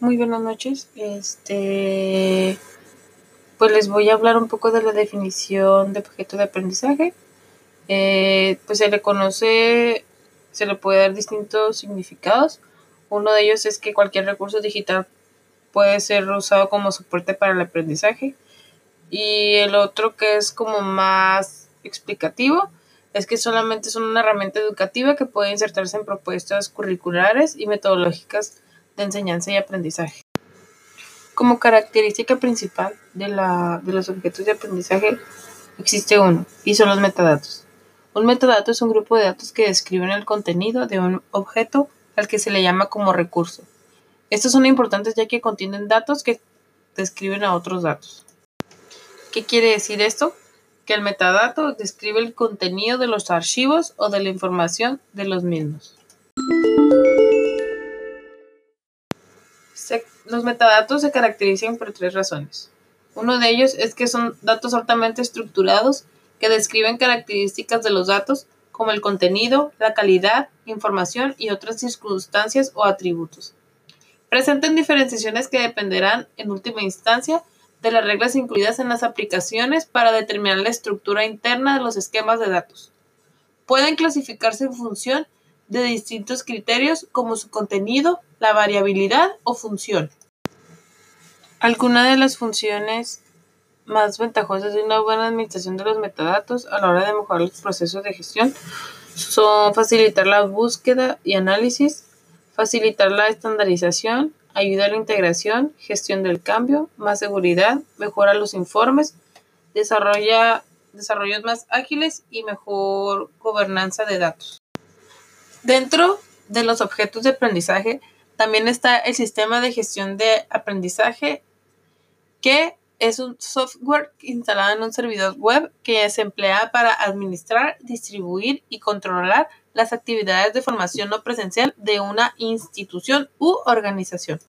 muy buenas noches. Este, pues les voy a hablar un poco de la definición de objeto de aprendizaje. Eh, pues se le conoce, se le puede dar distintos significados. Uno de ellos es que cualquier recurso digital puede ser usado como soporte para el aprendizaje. Y el otro que es como más explicativo es que solamente son una herramienta educativa que puede insertarse en propuestas curriculares y metodológicas de enseñanza y aprendizaje. Como característica principal de, la, de los objetos de aprendizaje existe uno, y son los metadatos. Un metadato es un grupo de datos que describen el contenido de un objeto al que se le llama como recurso. Estos son importantes ya que contienen datos que describen a otros datos. ¿Qué quiere decir esto? Que el metadato describe el contenido de los archivos o de la información de los mismos. Los metadatos se caracterizan por tres razones. Uno de ellos es que son datos altamente estructurados que describen características de los datos como el contenido, la calidad, información y otras circunstancias o atributos. Presentan diferenciaciones que dependerán, en última instancia, de las reglas incluidas en las aplicaciones para determinar la estructura interna de los esquemas de datos. Pueden clasificarse en función de distintos criterios como su contenido, la variabilidad o función. Algunas de las funciones más ventajosas de una buena administración de los metadatos a la hora de mejorar los procesos de gestión son facilitar la búsqueda y análisis, facilitar la estandarización, ayuda a la integración, gestión del cambio, más seguridad, mejora los informes, desarrollos más ágiles y mejor gobernanza de datos. Dentro de los objetos de aprendizaje también está el sistema de gestión de aprendizaje, que es un software instalado en un servidor web que se emplea para administrar, distribuir y controlar las actividades de formación no presencial de una institución u organización.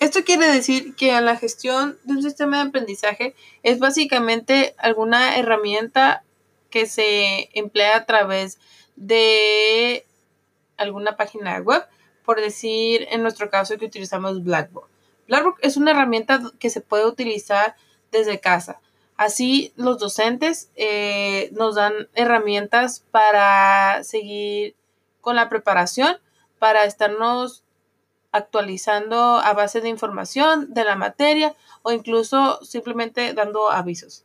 Esto quiere decir que la gestión de un sistema de aprendizaje es básicamente alguna herramienta que se emplea a través de alguna página web, por decir en nuestro caso que utilizamos Blackboard. Blackboard es una herramienta que se puede utilizar desde casa. Así los docentes eh, nos dan herramientas para seguir con la preparación, para estarnos actualizando a base de información de la materia o incluso simplemente dando avisos.